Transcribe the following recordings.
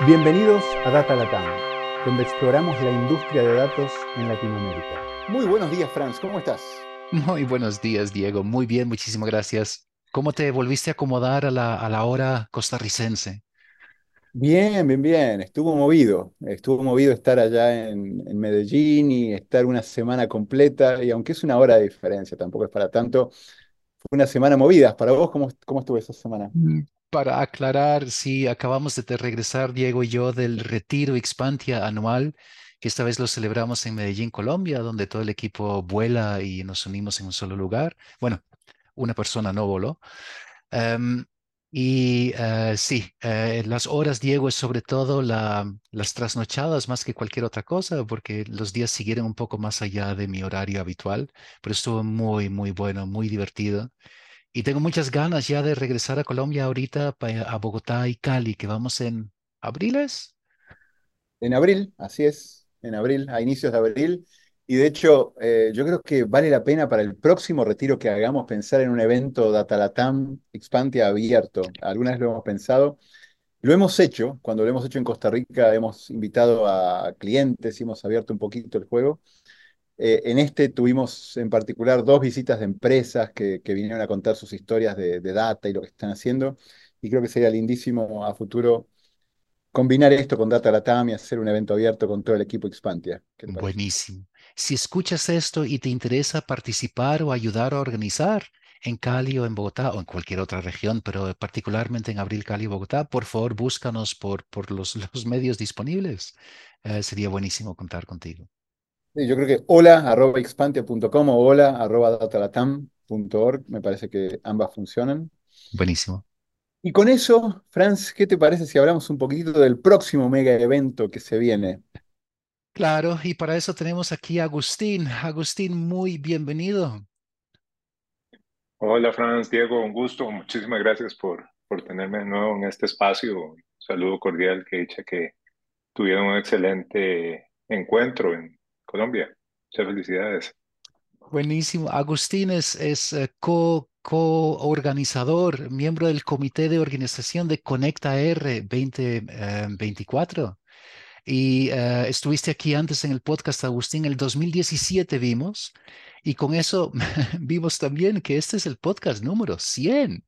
Bienvenidos a Data Latam, donde exploramos la industria de datos en Latinoamérica. Muy buenos días, Franz, ¿cómo estás? Muy buenos días, Diego. Muy bien, muchísimas gracias. ¿Cómo te volviste a acomodar a la, a la hora costarricense? Bien, bien, bien. Estuvo movido. Estuvo movido estar allá en, en Medellín y estar una semana completa. Y aunque es una hora de diferencia, tampoco es para tanto, fue una semana movida. Para vos, ¿cómo, cómo estuvo esa semana? Para aclarar, sí, acabamos de regresar, Diego y yo, del retiro Expantia anual, que esta vez lo celebramos en Medellín, Colombia, donde todo el equipo vuela y nos unimos en un solo lugar. Bueno, una persona no voló. Em, y eh, sí, eh, las horas, Diego, es sobre todo la, las trasnochadas más que cualquier otra cosa, porque los días siguieron un poco más allá de mi horario habitual, pero estuvo muy, muy bueno, muy divertido. Y tengo muchas ganas ya de regresar a Colombia ahorita, a Bogotá y Cali, que vamos en abriles. En abril, así es, en abril, a inicios de abril. Y de hecho, eh, yo creo que vale la pena para el próximo retiro que hagamos pensar en un evento Datalatam Expantia abierto. Alguna vez lo hemos pensado. Lo hemos hecho, cuando lo hemos hecho en Costa Rica, hemos invitado a clientes y hemos abierto un poquito el juego. Eh, en este tuvimos en particular dos visitas de empresas que, vinieron a contar sus historias de, de data y lo que están haciendo. Y creo que sería lindísimo a futuro combinar esto con Data Latam y hacer un evento abierto con todo el equipo Expantia. Buenísimo. Si escuchas esto y te interesa participar o ayudar a organizar en Cali o en Bogotá o en cualquier otra región, pero particularmente en Abril, Cali y Bogotá, por favor, búscanos por, los medios disponibles. Eh, sería buenísimo contar contigo. Sí, yo creo que hola arroba expantia.com o hola arroba datalatam.org, me parece que ambas funcionan. Buenísimo. Y con eso, Franz, ¿qué te parece si hablamos un poquitito del próximo mega evento que se viene? Claro, y para eso tenemos aquí a Agustín. Agustín, muy bienvenido. Hola, Franz, Diego, un gusto. Muchísimas gracias por, por tenerme de nuevo en este espacio. Un saludo cordial, que dicha que tuvieron un excelente encuentro en Colombia. Muchas felicidades. Buenísimo. Agustín es, es eh, co, co-organizador, miembro del comité de organización de Conecta R 2024. Y eh, estuviste aquí antes en el podcast, Agustín, el 2017 vimos. Y con eso vimos también que este es el podcast número 100.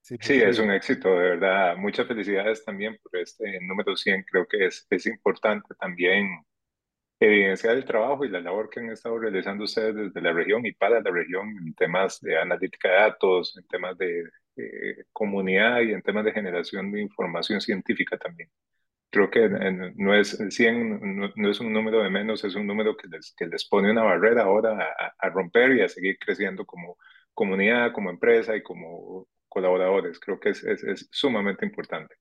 Sí, sí, es un éxito, de verdad. Muchas felicidades también por este número 100. Creo que es, es importante también evidenciar el trabajo y la labor que han estado realizando ustedes desde la región y para la región en temas de analítica de datos, en temas de eh, comunidad y en temas de generación de información científica también. Creo que en- no es 100, no, no es un número de menos, es un número que les, que les pone una barrera ahora a, a- romper y a seguir creciendo como comunidad, como empresa y como colaboradores. Creo que es, es, es sumamente importante.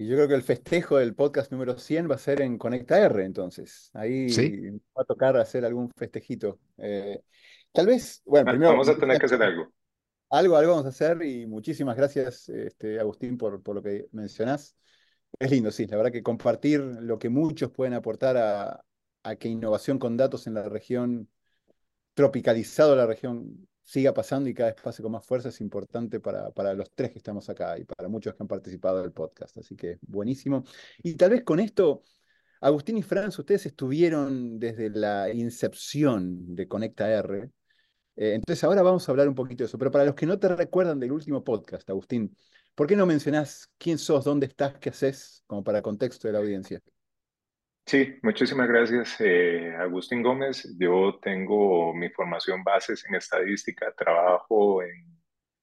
Y yo creo que el festejo del podcast número 100 va a ser en Conecta R, entonces. Sí, Ahí va a tocar hacer algún festejito. Eh, tal vez, bueno, primero, Vamos a tener que hacer algo. Algo, algo vamos a hacer y muchísimas gracias, este, Agustín, por, por lo que mencionás. Es lindo, sí, la verdad que compartir lo que muchos pueden aportar a, a que innovación con datos en la región, tropicalizado la región, siga pasando y cada vez pase con más fuerza es importante para, para los tres que estamos acá y para muchos que han participado del podcast. Así que buenísimo. Y tal vez con esto, Agustín y Franz, ustedes estuvieron desde la incepción de Conecta R. Eh, entonces ahora vamos a hablar un poquito de eso. Pero para los que no te recuerdan del último podcast, Agustín, ¿por qué no mencionás quién sos, dónde estás, qué haces, como para contexto de la audiencia? Sí, muchísimas gracias, eh, Agustín Gómez. Yo tengo mi formación bases en estadística, trabajo en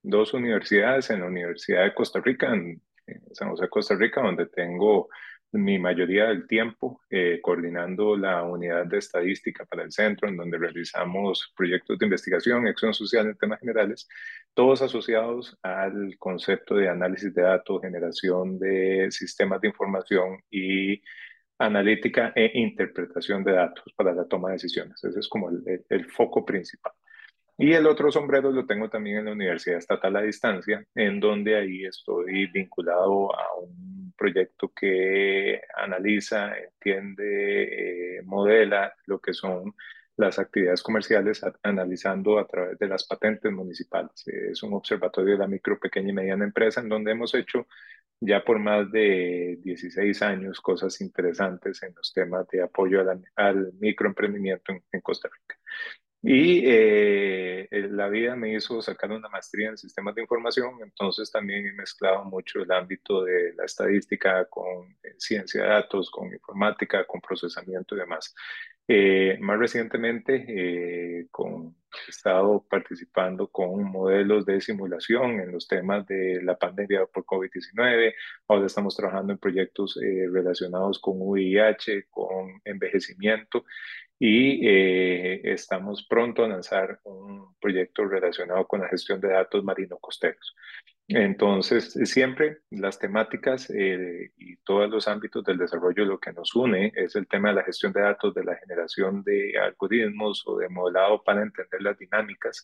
dos universidades, en la Universidad de Costa Rica, en, en San José, Costa Rica, donde tengo mi mayoría del tiempo eh, coordinando la unidad de estadística para el centro, en donde realizamos proyectos de investigación, acción social en temas generales, todos asociados al concepto de análisis de datos, generación de sistemas de información y analítica e interpretación de datos para la toma de decisiones. Ese es como el, el, el, foco principal. Y el otro sombrero lo tengo también en la Universidad Estatal a Distancia, en donde ahí estoy vinculado a un proyecto que analiza, entiende, eh, modela lo que son las actividades comerciales a, analizando a través de las patentes municipales. Es un observatorio de la micro, pequeña y mediana empresa en donde hemos hecho ya por más de 16 años cosas interesantes en los temas de apoyo al, microemprendimiento en, Costa Rica. Y eh, la vida me hizo sacar una maestría en sistemas de información, entonces también he mezclado mucho el ámbito de la estadística con eh, ciencia de datos, con informática, con procesamiento y demás. Eh, más recientemente, eh, con, he estado participando con modelos de simulación en los temas de la pandemia por COVID-19. Ahora estamos trabajando en proyectos eh, relacionados con VIH, con envejecimiento y estamos pronto a lanzar un proyecto relacionado con la gestión de datos marino-costeros. Entonces, siempre las temáticas eh, y todos los ámbitos del desarrollo lo que nos une es el tema de la gestión de datos, de la generación de algoritmos o de modelado para entender las dinámicas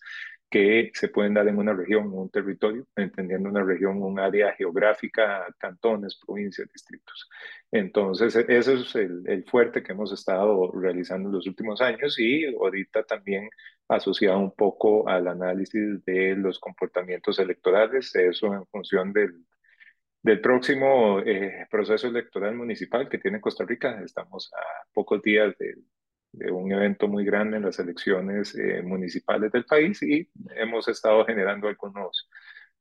que se pueden dar en una región o un territorio, entendiendo una región, un área geográfica, cantones, provincias, distritos. Entonces, e-, ese es el, el fuerte que hemos estado realizando en los últimos años y ahorita también asociado un poco al análisis de los comportamientos electorales, eso en función del, del próximo eh, proceso electoral municipal que tiene Costa Rica. Estamos a pocos días de, de un evento muy grande en las elecciones eh, municipales del país y hemos estado generando algunos,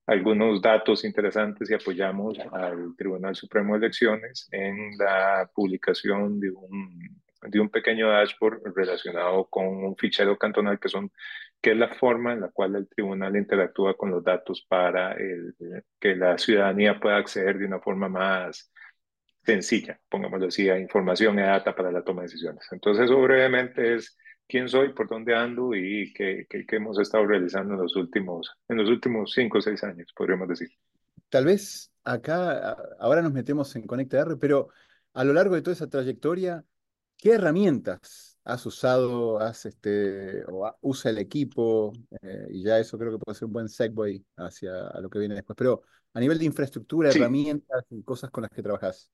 algunos datos interesantes y apoyamos al Tribunal Supremo de Elecciones en la publicación de un de un pequeño dashboard relacionado con un fichero cantonal que son que es la forma en la cual el tribunal interactúa con los datos para que la ciudadanía pueda acceder de una forma más sencilla, pongámoslo así, a información y data para la toma de decisiones. Entonces, eso brevemente es quién soy, por dónde ando y qué, qué, qué hemos estado realizando en los últimos, en los últimos cinco o seis años, podríamos decir. Tal vez acá, ahora nos metemos en ConectR, pero a lo largo de toda esa trayectoria, ¿Qué herramientas has usado, has, este, o usa el equipo? Eh, y ya eso creo que puede ser un buen segue hacia lo que viene después. Pero a nivel de infraestructura, herramientas y cosas con las que trabajas.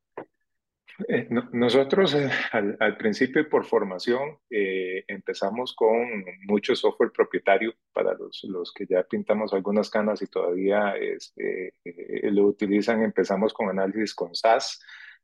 Eh, nosotros eh, al, principio por formación empezamos con mucho software propietario para los, los, que ya pintamos algunas canas y todavía este, lo utilizan. Empezamos con análisis con SAS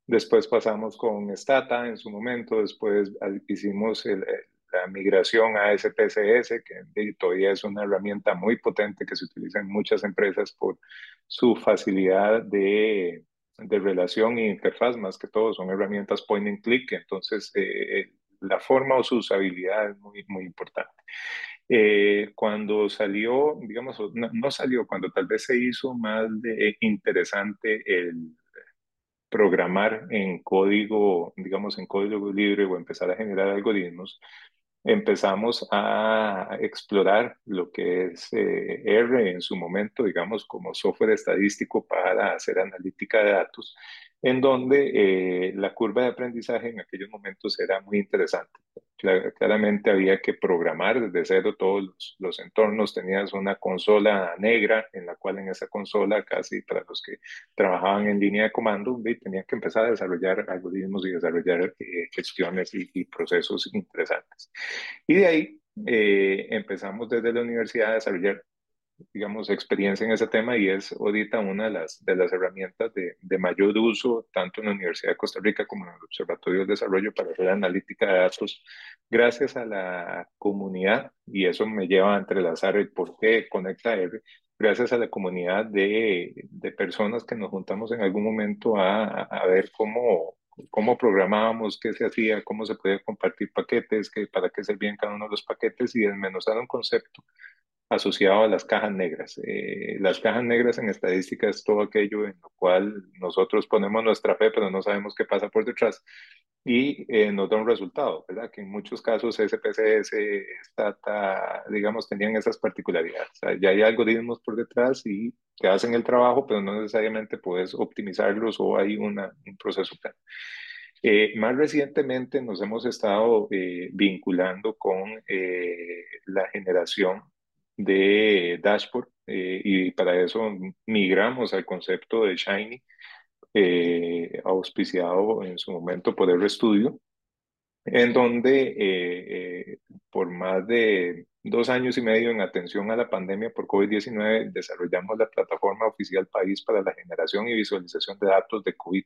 Después pasamos con Stata en su momento, después hicimos la migración a SPSS, que todavía es una herramienta muy potente que se utiliza en muchas empresas por su facilidad de, de relación e interfaz, más que todo son herramientas point and click, entonces eh, la forma o su usabilidad es muy, muy importante. Eh, cuando salió, digamos, no, no, salió, cuando tal vez se hizo más de interesante el, programar en código, digamos, en código libre o empezar a generar algoritmos, empezamos a explorar lo que es eh, R en su momento, digamos, como software estadístico para hacer analítica de datos en donde eh, la curva de aprendizaje en aquellos momentos era muy interesante. Claramente había que programar desde cero todos los, entornos. Tenías una consola negra en la cual en esa consola, casi para los que trabajaban en línea de comando, tenían que empezar a desarrollar algoritmos y desarrollar eh, gestiones y, procesos interesantes. Y de ahí eh, empezamos desde la universidad a desarrollar digamos, experiencia en ese tema y es ahorita una de las, de las herramientas de, de, mayor uso, tanto en la Universidad de Costa Rica como en el Observatorio del Desarrollo para hacer analítica de datos, gracias a la comunidad, y eso me lleva a entrelazar el por qué Conecta R, gracias a la comunidad de, de personas que nos juntamos en algún momento a, a ver cómo, cómo programábamos, qué se hacía, cómo se podía compartir paquetes, qué, para qué servían cada uno de los paquetes y desmenuzar un concepto asociado a las cajas negras. Eh, las cajas negras en estadística es todo aquello en lo cual nosotros ponemos nuestra fe, pero no sabemos qué pasa por detrás y eh, nos da un resultado, ¿verdad? Que en muchos casos SPSS, Stata, digamos, tenían esas particularidades. ya hay algoritmos por detrás y que hacen el trabajo, pero no necesariamente puedes optimizarlos o hay una, un proceso. Eh, más recientemente nos hemos estado vinculando con la generación de dashboard eh, y para eso migramos al concepto de Shiny, eh, auspiciado en su momento por el estudio, en donde eh, por más de dos años y medio en atención a la pandemia por COVID-19, desarrollamos la plataforma oficial País para la generación y visualización de datos de COVID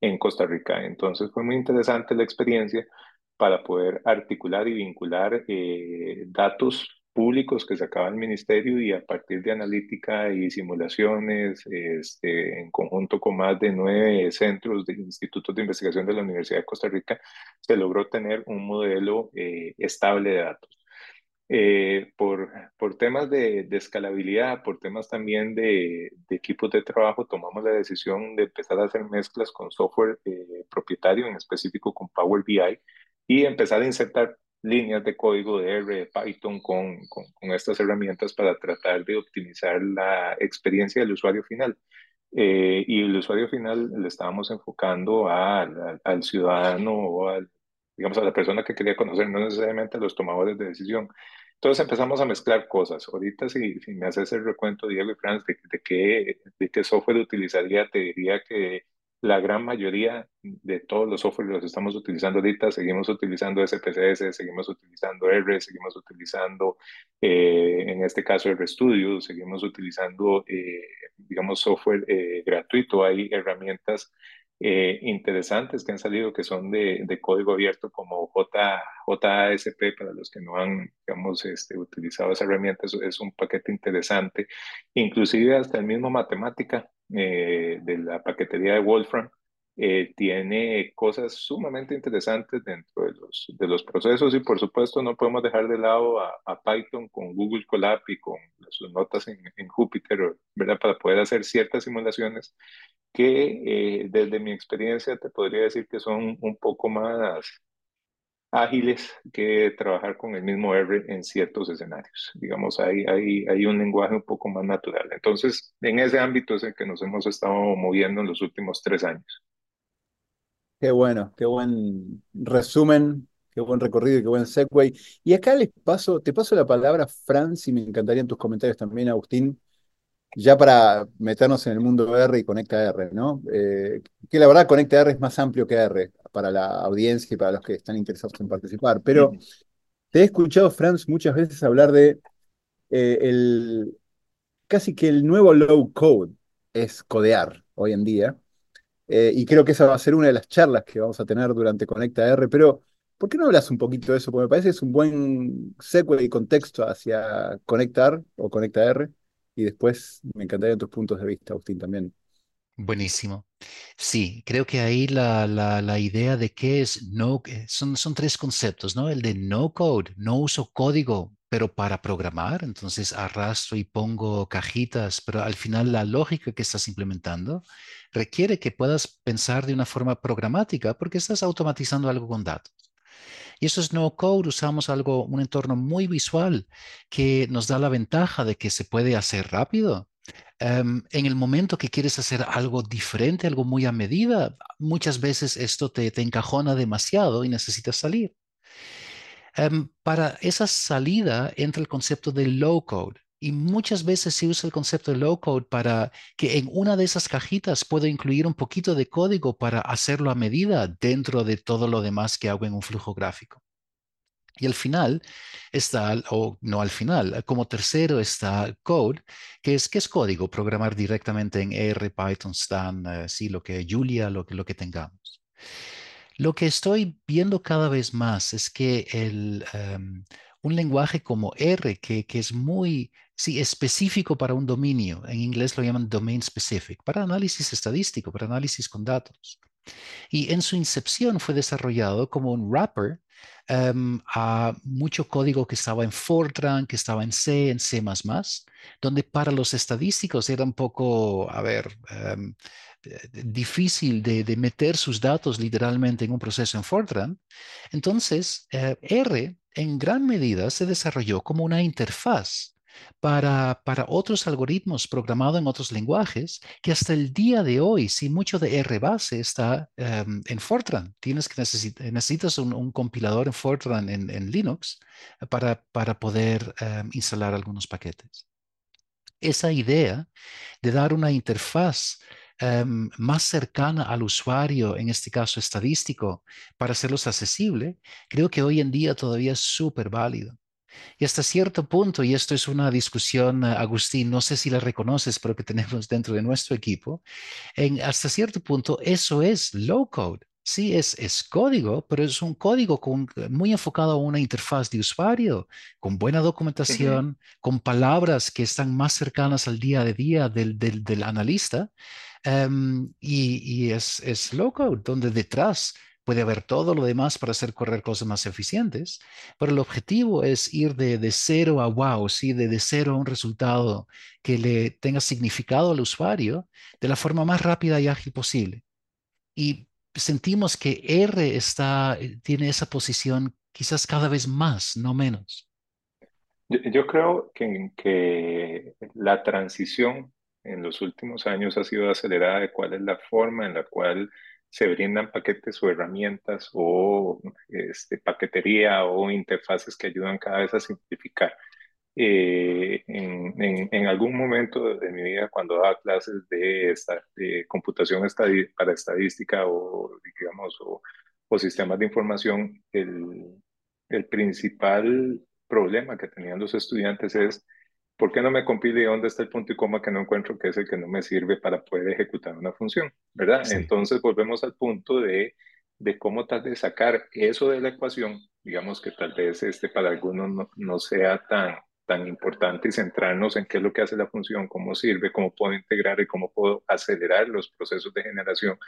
en Costa Rica. Entonces fue muy interesante la experiencia para poder articular y vincular eh, datos públicos que sacaba el ministerio y a partir de analítica y simulaciones, este, en conjunto con más de nueve centros de institutos de investigación de la Universidad de Costa Rica, se logró tener un modelo eh, estable de datos. Eh, por, por temas de, de, escalabilidad, por temas también de, de, equipos de trabajo, tomamos la decisión de empezar a hacer mezclas con software eh, propietario, en específico con Power BI, y empezar a insertar líneas de código de R, de Python con, con, con, estas herramientas para tratar de optimizar la experiencia del usuario final. Eh, y el usuario final le estábamos enfocando al, al ciudadano o al digamos, a la persona que quería conocer, no necesariamente a los tomadores de decisión. Entonces empezamos a mezclar cosas. Ahorita si, si me haces el recuento, Diego y Franz, de, de, qué, de qué software utilizaría, te diría que la gran mayoría de todos los softwares los estamos utilizando ahorita. Seguimos utilizando SPSS, seguimos utilizando R, seguimos utilizando, eh, en este caso, RStudio, seguimos utilizando, eh, digamos, software eh, gratuito. Hay herramientas eh, interesantes que han salido que son de, de código abierto como J, JASP para los que no han digamos, este, utilizado esa herramienta es, un paquete interesante inclusive hasta el mismo matemática eh, de la paquetería de Wolfram eh, tiene cosas sumamente interesantes dentro de los, de los procesos y por supuesto no podemos dejar de lado a, a Python con Google Colab y con sus notas en, en Jupyter ¿verdad? para poder hacer ciertas simulaciones que eh, desde mi experiencia te podría decir que son un poco más ágiles que trabajar con el mismo R en ciertos escenarios. Digamos, hay, hay, hay un lenguaje un poco más natural. Entonces, en ese ámbito es el que nos hemos estado moviendo en los últimos tres años. Qué bueno, qué buen resumen, qué buen recorrido y qué buen segue. Y acá les paso, te paso la palabra, Franz, y me encantaría en tus comentarios también, Agustín, ya para meternos en el mundo R y Conecta R, ¿no? Eh, que la verdad Conecta R es más amplio que R para la audiencia y para los que están interesados en participar. Pero te he escuchado, Franz, muchas veces hablar de eh, el, casi que el nuevo low code es codear hoy en día. Eh, y creo que esa va a ser una de las charlas que vamos a tener durante Conecta R, pero ¿por qué no hablas un poquito de eso? Porque me parece que es un buen segue y contexto hacia Conectar o Conecta R y después me encantaría tus puntos de vista, Agustín, también. Buenísimo. Sí, creo que ahí la, la, la idea de qué es no, eh, son, son tres conceptos, ¿no? El de no code, no uso código, pero para programar, entonces arrastro y pongo cajitas, pero al final la lógica que estás implementando requiere que puedas pensar de una forma programática porque estás automatizando algo con datos. Y eso es no code, usamos algo, un entorno muy visual que nos da la ventaja de que se puede hacer rápido. Um, en el momento que quieres hacer algo diferente, algo muy a medida, muchas veces esto te, te encajona demasiado y necesitas salir. Um, para esa salida entra el concepto de low code. Y muchas veces se usa el concepto de low code para que en una de esas cajitas puedo incluir un poquito de código para hacerlo a medida dentro de todo lo demás que hago en un flujo gráfico. Y al final está, o no al final, como tercero está code, que es, que es código, programar directamente en R, Python, Stan, uh, sí, lo que Julia, lo, lo que tengamos. Lo que estoy viendo cada vez más es que el, um, un lenguaje como R, que, que es muy sí, específico para un dominio. En inglés lo llaman domain specific, para análisis estadístico, para análisis con datos. Y en su incepción fue desarrollado como un wrapper um, a mucho código que estaba en Fortran, que estaba en C, en C++, donde para los estadísticos era un poco, a ver, um, difícil de, meter sus datos literalmente en un proceso en Fortran. Entonces, uh, R en gran medida se desarrolló como una interfaz para, otros algoritmos programados en otros lenguajes que hasta el día de hoy, si mucho de R base está um, en Fortran, tienes que necesitas un, compilador en Fortran en, Linux para, para poder um, instalar algunos paquetes. Esa idea de dar una interfaz Um, más cercana al usuario, en este caso estadístico, para hacerlos accesible, creo que hoy en día todavía es súper válido. Y hasta cierto punto, y esto es una discusión, eh, Agustín, no sé si la reconoces, pero que tenemos dentro de nuestro equipo, en, hasta cierto punto eso es low code. Sí, es, es código, pero es un código con, muy enfocado a una interfaz de usuario, con buena documentación, con palabras que están más cercanas al día a día del, del, del analista. Um, y, y es, es low code, donde detrás Puede haber todo lo demás para hacer correr cosas más eficientes, pero el objetivo es ir de, de cero a wow, ¿sí? de, de cero a un resultado que le tenga significado al usuario de la forma más rápida y ágil posible. Y sentimos que R está, eh, tiene esa posición quizás cada vez más, no menos. Yo, creo que, que la transición en los últimos años ha sido acelerada de cuál es la forma en la cual se brindan paquetes o herramientas o este, paquetería o interfaces que ayudan cada vez a simplificar. Eh, en, algún momento de mi vida, cuando daba clases de, esta, de computación estadí para estadística o, digamos, o, o, sistemas de información, el, el principal problema que tenían los estudiantes es ¿por qué no me compile dónde está el punto y coma que no encuentro que es el que no me sirve para poder ejecutar una función? ¿Verdad? Sí. Entonces volvemos al punto de, de cómo tal vez sacar eso de la ecuación, digamos que tal vez este para algunos no, no sea tan, tan importante y centrarnos en qué es lo que hace la función, cómo sirve, cómo puedo integrar y cómo puedo acelerar los procesos de generación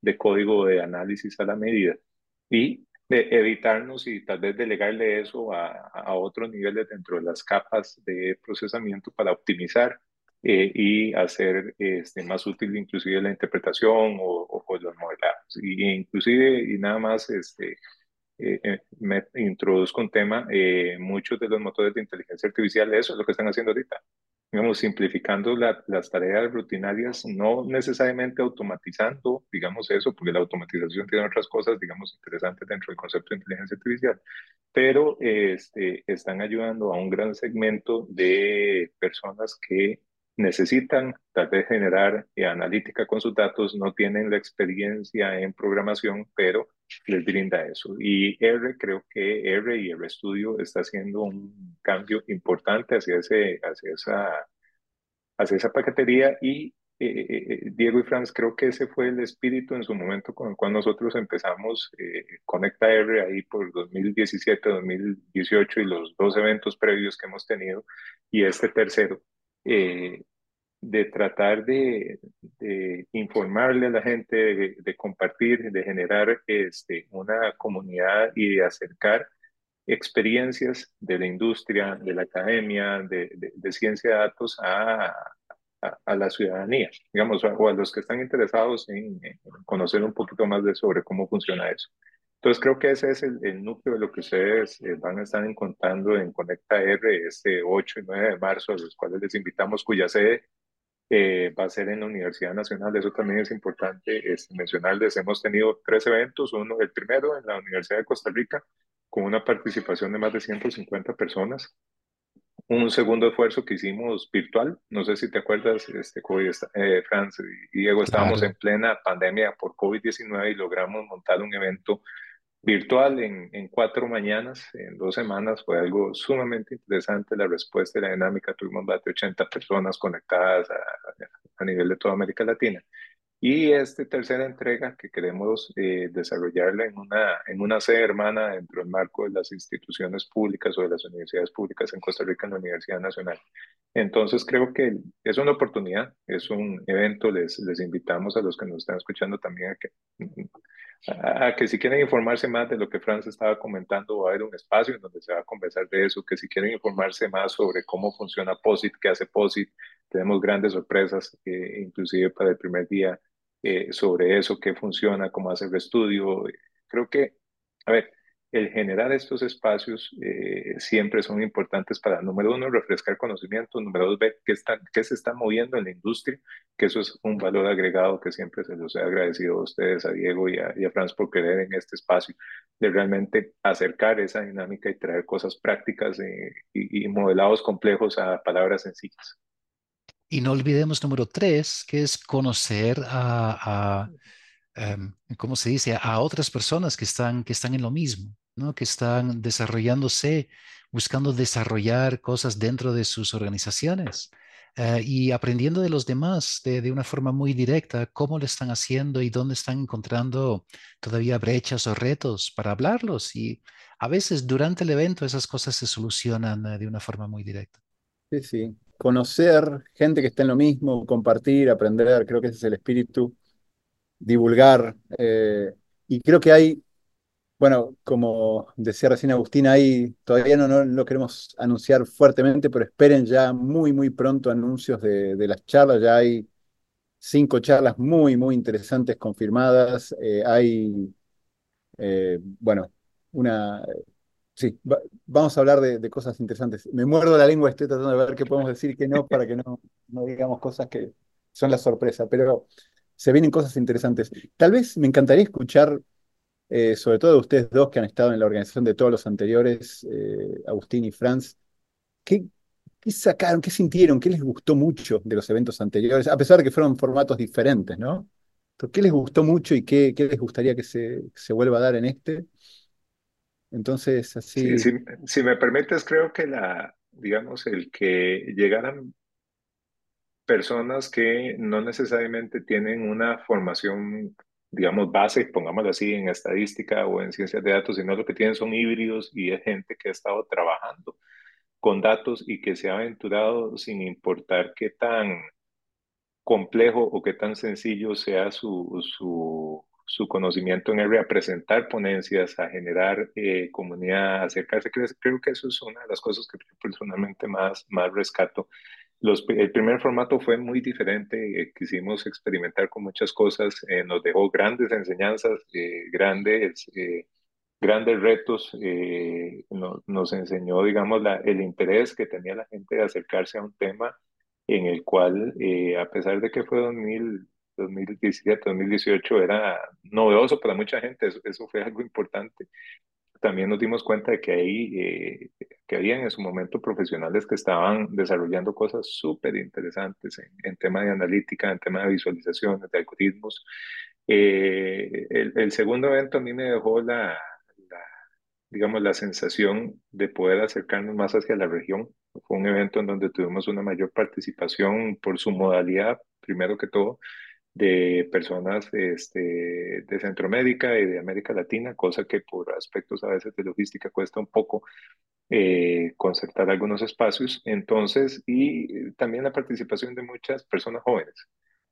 de código de análisis a la medida. Y de evitarnos y tal vez delegarle eso a, a otros niveles dentro de las capas de procesamiento para optimizar eh, y hacer este, más útil inclusive la interpretación o, o, o los modelados. Y inclusive, y nada más, este, eh, eh, me introduzco un tema, eh, muchos de los motores de inteligencia artificial, eso es lo que están haciendo ahorita digamos, simplificando la, las tareas rutinarias, no necesariamente automatizando, digamos eso, porque la automatización tiene otras cosas, digamos, interesantes dentro del concepto de inteligencia artificial, pero este, están ayudando a un gran segmento de personas que necesitan tal vez generar eh, analítica con sus datos, no tienen la experiencia en programación, pero les brinda eso. Y R, creo que R y R Studio está haciendo un cambio importante hacia, ese, hacia, esa, hacia esa paquetería y eh, eh, Diego y Franz, creo que ese fue el espíritu en su momento con el cual nosotros empezamos eh, Conecta R ahí por 2017, 2018 y los dos eventos previos que hemos tenido y este tercero. Eh, de tratar de, de, informarle a la gente, de, de, compartir, de generar este, una comunidad y de acercar experiencias de la industria, de la academia, de, de ciencia de datos a, a, a, la ciudadanía, digamos, o a los que están interesados en, en, conocer un poquito más de sobre cómo funciona eso. Entonces creo que ese es el, el núcleo de lo que ustedes eh, van a estar encontrando en Conecta R este 8 y 9 de marzo, a los cuales les invitamos, cuya sede eh, va a ser en la Universidad Nacional. Eso también es importante es, mencionarles. Hemos tenido tres eventos. Uno, el primero en la Universidad de Costa Rica, con una participación de más de 150 personas. Un segundo esfuerzo que hicimos virtual. No sé si te acuerdas, este, COVID, eh, Franz y Diego, estábamos claro. en plena pandemia por COVID-19 y logramos montar un evento virtual en, en, cuatro mañanas, en dos semanas, fue algo sumamente interesante la respuesta y la dinámica. Tuvimos más de 80 personas conectadas a, a nivel de toda América Latina. Y esta tercera entrega que queremos eh, desarrollarla en una, en una sede hermana dentro del marco de las instituciones públicas o de las universidades públicas en Costa Rica, en la Universidad Nacional. Entonces creo que es una oportunidad, es un evento, les, les invitamos a los que nos están escuchando también a que a, que si quieren informarse más de lo que Franz estaba comentando, va a haber un espacio en donde se va a conversar de eso, que si quieren informarse más sobre cómo funciona POSIT, qué hace POSIT, tenemos grandes sorpresas, eh, inclusive para el primer día, eh, sobre eso, qué funciona, cómo hacer el estudio. Creo que, a ver, el generar estos espacios eh, siempre son importantes para, número uno, refrescar conocimiento, número dos, ver qué, está, qué se está moviendo en la industria, que eso es un valor agregado que siempre se los he agradecido a ustedes, a Diego y a, y a Franz por querer en este espacio, de realmente acercar esa dinámica y traer cosas prácticas eh, y, y modelados complejos a palabras sencillas. Y no olvidemos número tres, que es conocer a, a um, ¿cómo se dice?, a otras personas que están, que están en lo mismo, ¿no? que están desarrollándose buscando desarrollar cosas dentro de sus organizaciones. Uh, y aprendiendo de los demás de, de, una forma muy directa, cómo lo están haciendo y dónde están encontrando todavía brechas o retos para hablarlos. Y a veces durante el evento esas cosas se solucionan uh, de una forma muy directa. Sí, sí. Conocer gente que está en lo mismo, compartir, aprender, creo que ese es el espíritu, divulgar. Eh, y creo que hay bueno, como decía recién Agustín, ahí todavía no, no lo queremos anunciar fuertemente, pero esperen ya muy, muy pronto anuncios de, de las charlas. Ya hay cinco charlas muy, muy interesantes confirmadas. Eh, hay, eh, bueno, una... Sí, va, vamos a hablar de, de, cosas interesantes. Me muerdo la lengua, estoy tratando de ver qué podemos decir y qué no, para que no, no digamos cosas que son la sorpresa, pero se vienen cosas interesantes. Tal vez me encantaría escuchar eh, sobre todo de ustedes dos que han estado en la organización de todos los anteriores, eh, Agustín y Franz, ¿qué, ¿qué, sacaron, qué sintieron, qué les gustó mucho de los eventos anteriores, a pesar de que fueron formatos diferentes, ¿no? ¿Qué les gustó mucho y qué, qué les gustaría que se, se, vuelva a dar en este? Entonces, así... Sí, si, si me permites, creo que la, digamos, el que llegaran personas que no necesariamente tienen una formación digamos, base, pongámoslo así, en estadística o en ciencias de datos, sino lo que tienen son híbridos y es gente que ha estado trabajando con datos y que se ha aventurado sin importar qué tan complejo o qué tan sencillo sea su, su, su conocimiento en R, a presentar ponencias, a generar eh, comunidad, a acercarse. Creo, creo, que eso es una de las cosas que personalmente más, más rescato los, el primer formato fue muy diferente, eh, quisimos experimentar con muchas cosas, eh, nos dejó grandes enseñanzas, eh, grandes, grandes retos, no, nos enseñó, digamos, la, el interés que tenía la gente de acercarse a un tema en el cual, a pesar de que fue 2000, 2017, 2018, era novedoso para mucha gente, eso fue algo importante también nos dimos cuenta de que ahí, eh, que habían en su momento profesionales que estaban desarrollando cosas súper interesantes en, tema de analítica, en tema de visualizaciones, de algoritmos. Eh, el, el, segundo evento a mí me dejó la, la, digamos, la sensación de poder acercarnos más hacia la región. Fue un evento en donde tuvimos una mayor participación por su modalidad, primero que todo, de personas este, de Centroamérica y de América Latina, cosa que por aspectos a veces de logística cuesta un poco eh, concertar algunos espacios. Entonces, y también la participación de muchas personas jóvenes.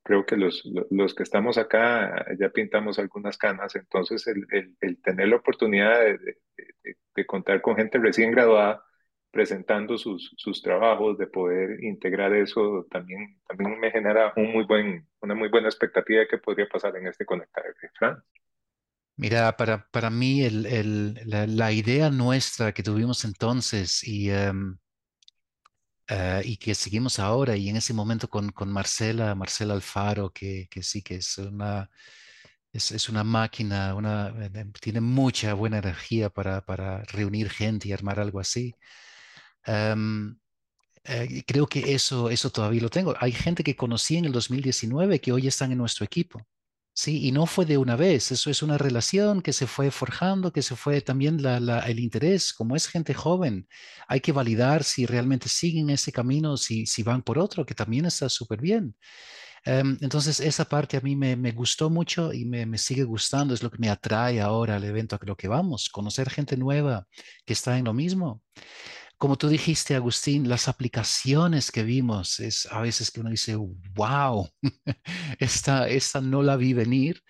Creo que los, los que estamos acá ya pintamos algunas canas, entonces el, el, tener la oportunidad de contar con gente recién graduada, presentando sus, sus trabajos, de poder integrar eso, también, también me genera un muy buen, una muy buena expectativa de qué podría pasar en este conectar Fran. Mira, para, para mí el, el, la, la, idea nuestra que tuvimos entonces y, um, uh, y que seguimos ahora y en ese momento con, con Marcela, Marcela Alfaro, que, que sí que es una, es, es una máquina, una, eh, tiene mucha buena energía para, para reunir gente y armar algo así. Um, eh, creo que eso, eso todavía lo tengo. Hay gente que conocí en el 2019 que hoy están en nuestro equipo. Sí, y no fue de una vez, eso es una relación que se fue forjando, que se fue también la, la, el interés, como es gente joven, hay que validar si realmente siguen ese camino, si, si van por otro, que también está súper bien. Um, entonces, esa parte a mí me, me gustó mucho y me, me, sigue gustando, es lo que me atrae ahora al evento a lo que vamos, conocer gente nueva que está en lo mismo como tú dijiste, Agustín, las aplicaciones que vimos es a veces que uno dice, wow, esta, esta no la vi venir.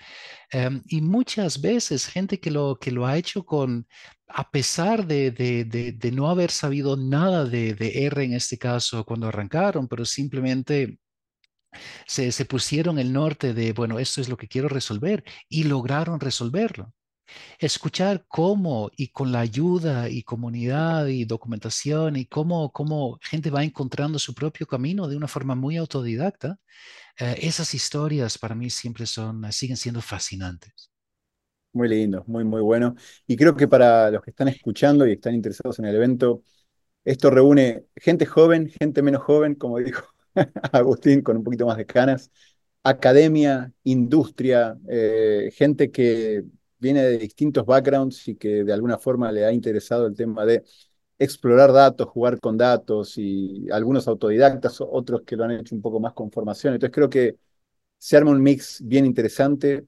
Um, y muchas veces gente que lo, que lo ha hecho con, a pesar de, de, de, de no haber sabido nada de, R en este caso cuando arrancaron, pero simplemente se, se pusieron el norte de, bueno, esto es lo que quiero resolver y lograron resolverlo escuchar cómo y con la ayuda y comunidad y documentación y cómo, cómo gente va encontrando su propio camino de una forma muy autodidacta, eh, esas historias para mí siempre son, siguen siendo fascinantes. Muy lindo, muy, muy bueno. Y creo que para los que están escuchando y están interesados en el evento, esto reúne gente joven, gente menos joven, como dijo Agustín, con un poquito más de canas, academia, industria, eh, gente que viene de distintos backgrounds y que de alguna forma le ha interesado el tema de explorar datos, jugar con datos y algunos autodidactas, otros que lo han hecho un poco más con formación. Entonces creo que se arma un mix bien interesante.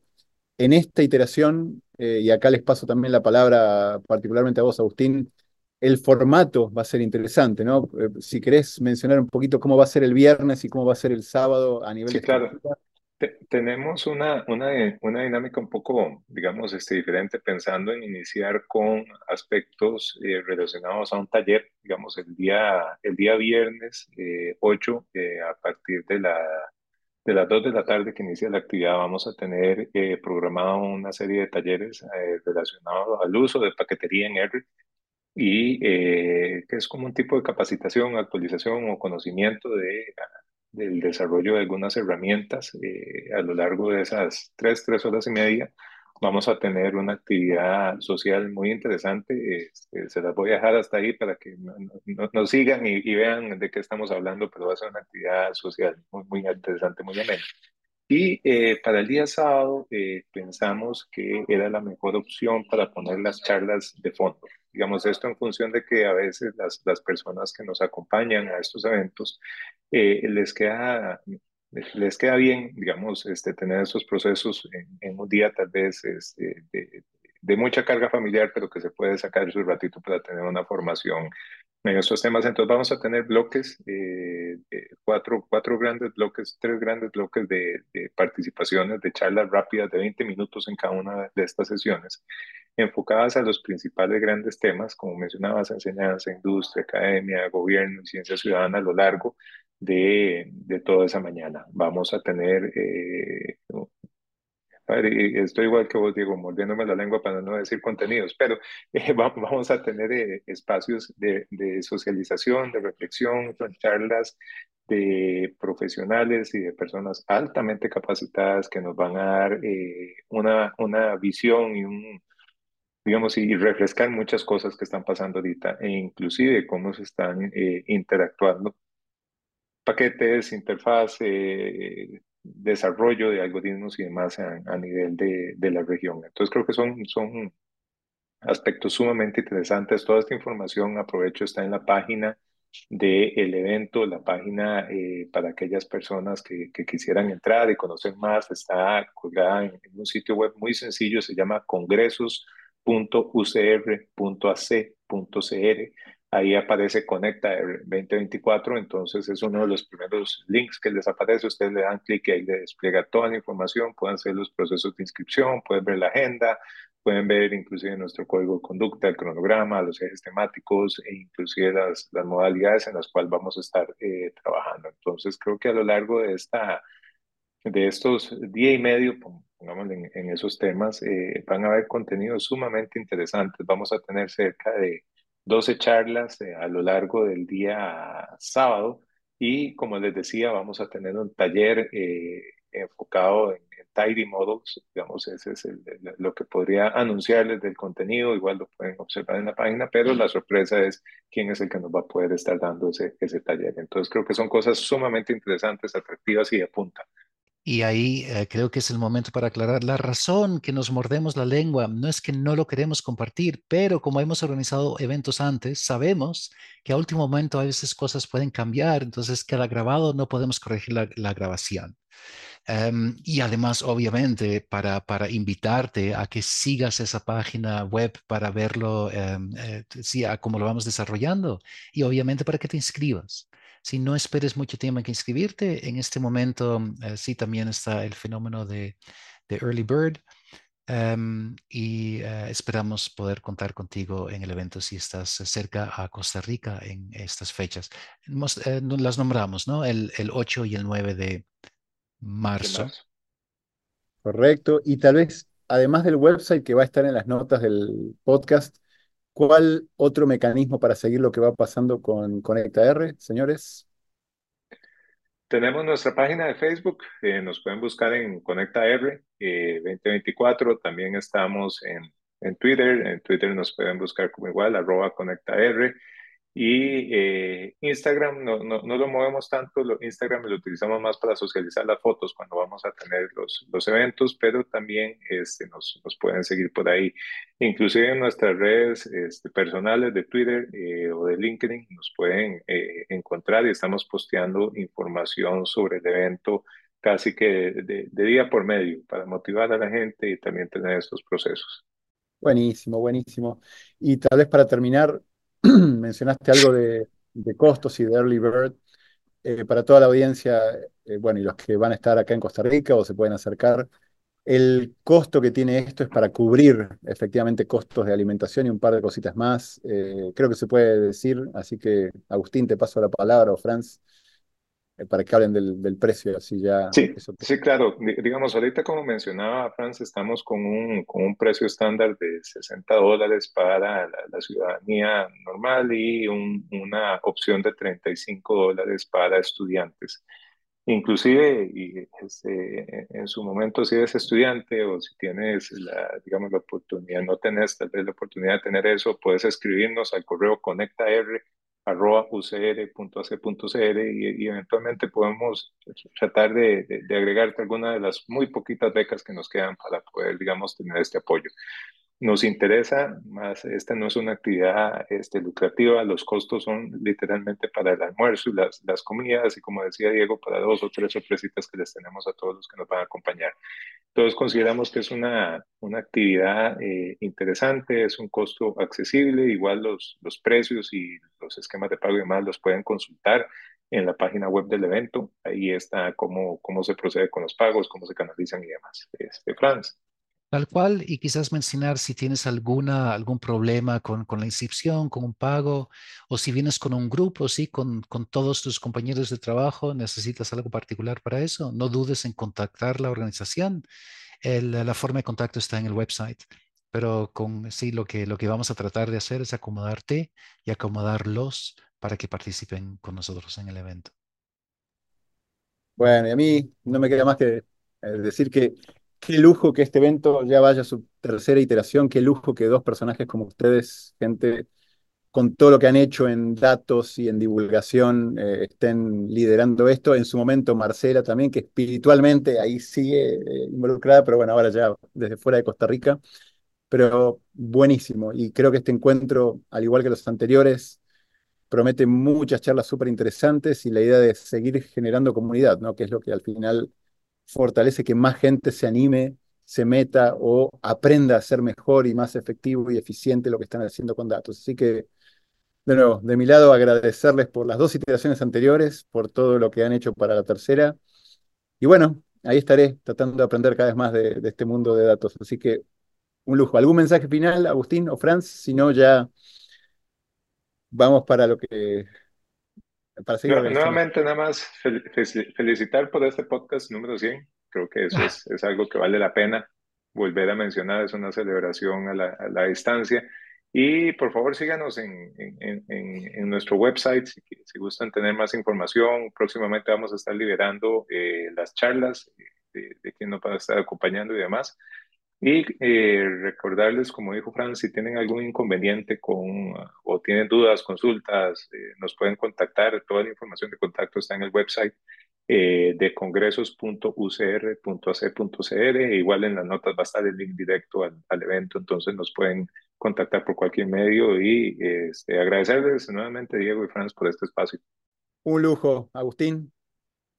En esta iteración, eh, y acá les paso también la palabra particularmente a vos, Agustín, el formato va a ser interesante, ¿no? Eh, si querés mencionar un poquito cómo va a ser el viernes y cómo va a ser el sábado a nivel sí, claro tenemos una, una, una, dinámica un poco, digamos, este, diferente, pensando en iniciar con aspectos eh, relacionados a un taller, digamos, el día, el día viernes 8, eh, eh, a partir de, la, de las 2 de la tarde que inicia la actividad, vamos a tener programado una serie de talleres relacionados al uso de paquetería en R y que es como un tipo de capacitación, actualización o conocimiento de del desarrollo de algunas herramientas eh, a lo largo de esas tres, tres horas y media. Vamos a tener una actividad social muy interesante. Este, se las voy a dejar hasta ahí para que nos sigan y, vean de qué estamos hablando, pero va a ser una actividad social muy, muy interesante, muy amena. Y eh, para el día sábado eh, pensamos que era la mejor opción para poner las charlas de fondo. Digamos esto en función de que a veces las, las personas que nos acompañan a estos eventos eh, les, queda, les queda bien, digamos, este, tener esos procesos en, un día tal vez este, de, de mucha carga familiar, pero que se puede sacar su ratito para tener una formación en estos temas. Entonces vamos a tener bloques, eh, cuatro, cuatro grandes bloques, tres grandes bloques de, participaciones, de charlas rápidas de 20 minutos en cada una de estas sesiones, enfocadas a los principales grandes temas, como mencionabas, enseñanza, industria, academia, gobierno y ciencia ciudadana a lo largo de, de toda esa mañana. Vamos a tener eh, estoy igual que vos, Diego, mordiéndome la lengua para no decir contenidos, pero eh, vamos a tener eh, espacios de, socialización, de reflexión, charlas de profesionales y de personas altamente capacitadas que nos van a dar eh, una, una visión y un, digamos, y refrescar muchas cosas que están pasando ahorita, e inclusive cómo se están interactuando paquetes, interfaz, desarrollo de algoritmos y demás a, nivel de, de, la región. Entonces creo que son, son aspectos sumamente interesantes. Toda esta información, aprovecho, está en la página del evento, la página eh, para aquellas personas que, que, quisieran entrar y conocer más, está colgada en, en un sitio web muy sencillo, se llama congresos.ucr.ac.cr ahí aparece Conecta 2024, entonces es uno de los primeros links que les aparece, ustedes le dan clic y ahí le despliega toda la información, pueden hacer los procesos de inscripción, pueden ver la agenda, pueden ver inclusive nuestro código de conducta, el cronograma, los ejes temáticos e inclusive las, las modalidades en las cuales vamos a estar eh, trabajando. Entonces creo que a lo largo de, esta, de estos día y medio, pongamos en, en esos temas, eh, van a haber contenidos sumamente interesantes. Vamos a tener cerca de 12 charlas eh, a lo largo del día sábado y como les decía, vamos a tener un taller eh, enfocado en, Tidy Models, digamos, ese es lo que podría anunciarles del contenido, igual lo pueden observar en la página, pero la sorpresa es quién es el que nos va a poder estar dando ese, ese taller. Entonces creo que son cosas sumamente interesantes, atractivas y de punta. Y ahí eh, creo que es el momento para aclarar la razón que nos mordemos la lengua. No es que no lo queremos compartir, pero como hemos organizado eventos antes, sabemos que a último momento a veces cosas pueden cambiar, entonces cada grabado no podemos corregir la, grabación. Em, y además, obviamente, para, para invitarte a que sigas esa página web para verlo, em, eh, sí, a cómo lo vamos desarrollando y obviamente para que te inscribas. Si no esperes mucho tiempo en que inscribirte, en este momento eh, sí también está el fenómeno de, Early Bird. Em, y eh, esperamos poder contar contigo en el evento si estás cerca a Costa Rica en estas fechas. Eh, las nombramos, ¿no? El, el 8 y el 9 de marzo. Correcto. Y tal vez, además del website que va a estar en las notas del podcast, ¿Cuál otro mecanismo para seguir lo que va pasando con ConectaR, señores? Tenemos nuestra página de Facebook, eh, nos pueden buscar en ConectaR 2024, eh, también estamos en, en, Twitter, en Twitter nos pueden buscar como igual, arroba ConectaR, Y eh, Instagram no, no, no, lo movemos tanto, lo, Instagram lo utilizamos más para socializar las fotos cuando vamos a tener los, los eventos, pero también este, nos, nos pueden seguir por ahí. Inclusive en nuestras redes este, personales de Twitter eh, o de LinkedIn nos pueden eh, encontrar y estamos posteando información sobre el evento casi que de, de día por medio para motivar a la gente y también tener estos procesos. Buenísimo, buenísimo. Y tal vez para terminar, mencionaste algo de, costos y de early bird. Eh, para toda la audiencia, eh, bueno, y los que van a estar acá en Costa Rica o se pueden acercar, el costo que tiene esto es para cubrir efectivamente costos de alimentación y un par de cositas más. Eh, creo que se puede decir, así que Agustín, te paso la palabra, o Franz, para que hablen del, precio, así ya... Sí, sí, claro. Digamos, ahorita como mencionaba Franz, estamos con un, con un precio estándar de 60 dólares para la, ciudadanía normal y una opción de 35 dólares para estudiantes. Inclusive, y este, en su momento, si eres estudiante o si tienes la, digamos, la oportunidad, no tenés tal vez la oportunidad de tener eso, puedes escribirnos al correo conectar arroba ucr.ac.cr y, eventualmente podemos tratar de, de, agregarte alguna de las muy poquitas becas que nos quedan para poder, digamos, tener este apoyo. Nos interesa, más esta no es una actividad este, lucrativa, los costos son literalmente para el almuerzo y las, las comidas y como decía Diego, para dos o tres sorpresitas que les tenemos a todos los que nos van a acompañar. Entonces consideramos que es una, una actividad eh, interesante, es un costo accesible, igual los, los precios y los esquemas de pago y demás los pueden consultar en la página web del evento. Ahí está cómo, cómo se procede con los pagos, cómo se canalizan y demás. Este, Franz. Tal cual, y quizás mencionar si tienes alguna, algún problema con, con la inscripción, con un pago, o si vienes con un grupo, ¿sí? con, con todos tus compañeros de trabajo, necesitas algo particular para eso, no dudes en contactar la organización. la forma de contacto está en el website, pero con, sí, lo que, lo que vamos a tratar de hacer es acomodarte y acomodarlos para que participen con nosotros en el evento. Bueno, y a mí no me queda más que eh, decir que Qué lujo que este evento ya vaya a su tercera iteración, qué lujo que dos personajes como ustedes, gente con todo lo que han hecho en datos y en divulgación, eh, estén liderando esto. En su momento Marcela también, que espiritualmente ahí sigue eh, involucrada, pero bueno, ahora ya desde fuera de Costa Rica. Pero buenísimo. Y creo que este encuentro, al igual que los anteriores, promete muchas charlas súper interesantes y la idea de seguir generando comunidad, ¿no? que es lo que al final fortalece que más gente se anime, se meta o aprenda a ser mejor y más efectivo y eficiente lo que están haciendo con datos. Así que, de nuevo, de mi lado, agradecerles por las dos iteraciones anteriores, por todo lo que han hecho para la tercera. Y bueno, ahí estaré tratando de aprender cada vez más de, este mundo de datos. Así que, un lujo. ¿Algún mensaje final, Agustín o Franz? Si no, ya vamos para lo que nuevamente, nada más felicitar por este podcast número 100. Creo que eso es, es, algo que vale la pena volver a mencionar. Es una celebración a la, a la distancia. Y por favor síganos en, en, en, nuestro website si, si, gustan tener más información. Próximamente vamos a estar liberando eh, las charlas de, de quien nos va a estar acompañando y demás. Y eh, recordarles, como dijo Fran, si tienen algún inconveniente con o tienen dudas, consultas, eh, nos pueden contactar. Toda la información de contacto está en el website eh, de congresos.ucr.ac.cr. Igual en las notas va a estar el link directo al, al evento, entonces nos pueden contactar por cualquier medio y este, agradecerles nuevamente, Diego y Franz, por este espacio. Un lujo, Agustín.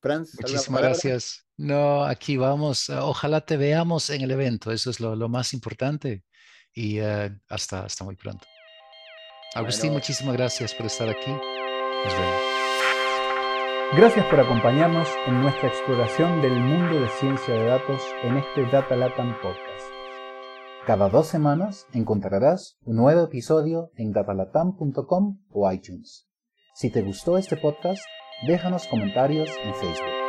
Franz. Muchísimas gracias. No, aquí vamos. Eh, ojalá te veamos en el evento. Eso es lo, más importante. Y eh, hasta, hasta muy pronto. Agustín, muchísimas gracias por estar aquí. Nos vemos. Gracias por acompañarnos en nuestra exploración del mundo de ciencia de datos en este Data Latam Podcast. Cada dos semanas encontrarás un nuevo episodio en datalatam.com o iTunes. Si te gustó este podcast, déjanos comentarios en Facebook.